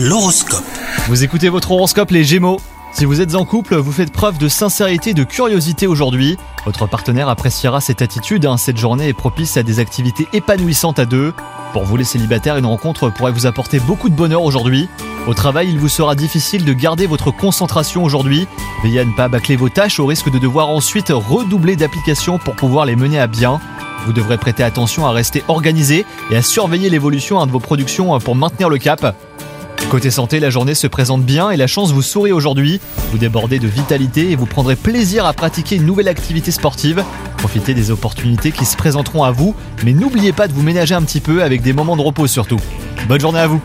L'horoscope. Vous écoutez votre horoscope les Gémeaux Si vous êtes en couple, vous faites preuve de sincérité et de curiosité aujourd'hui. Votre partenaire appréciera cette attitude, hein. cette journée est propice à des activités épanouissantes à deux. Pour vous les célibataires, une rencontre pourrait vous apporter beaucoup de bonheur aujourd'hui. Au travail, il vous sera difficile de garder votre concentration aujourd'hui. Veillez à ne pas bâcler vos tâches au risque de devoir ensuite redoubler d'applications pour pouvoir les mener à bien. Vous devrez prêter attention à rester organisé et à surveiller l'évolution hein, de vos productions pour maintenir le cap. Côté santé, la journée se présente bien et la chance vous sourit aujourd'hui. Vous débordez de vitalité et vous prendrez plaisir à pratiquer une nouvelle activité sportive. Profitez des opportunités qui se présenteront à vous, mais n'oubliez pas de vous ménager un petit peu avec des moments de repos surtout. Bonne journée à vous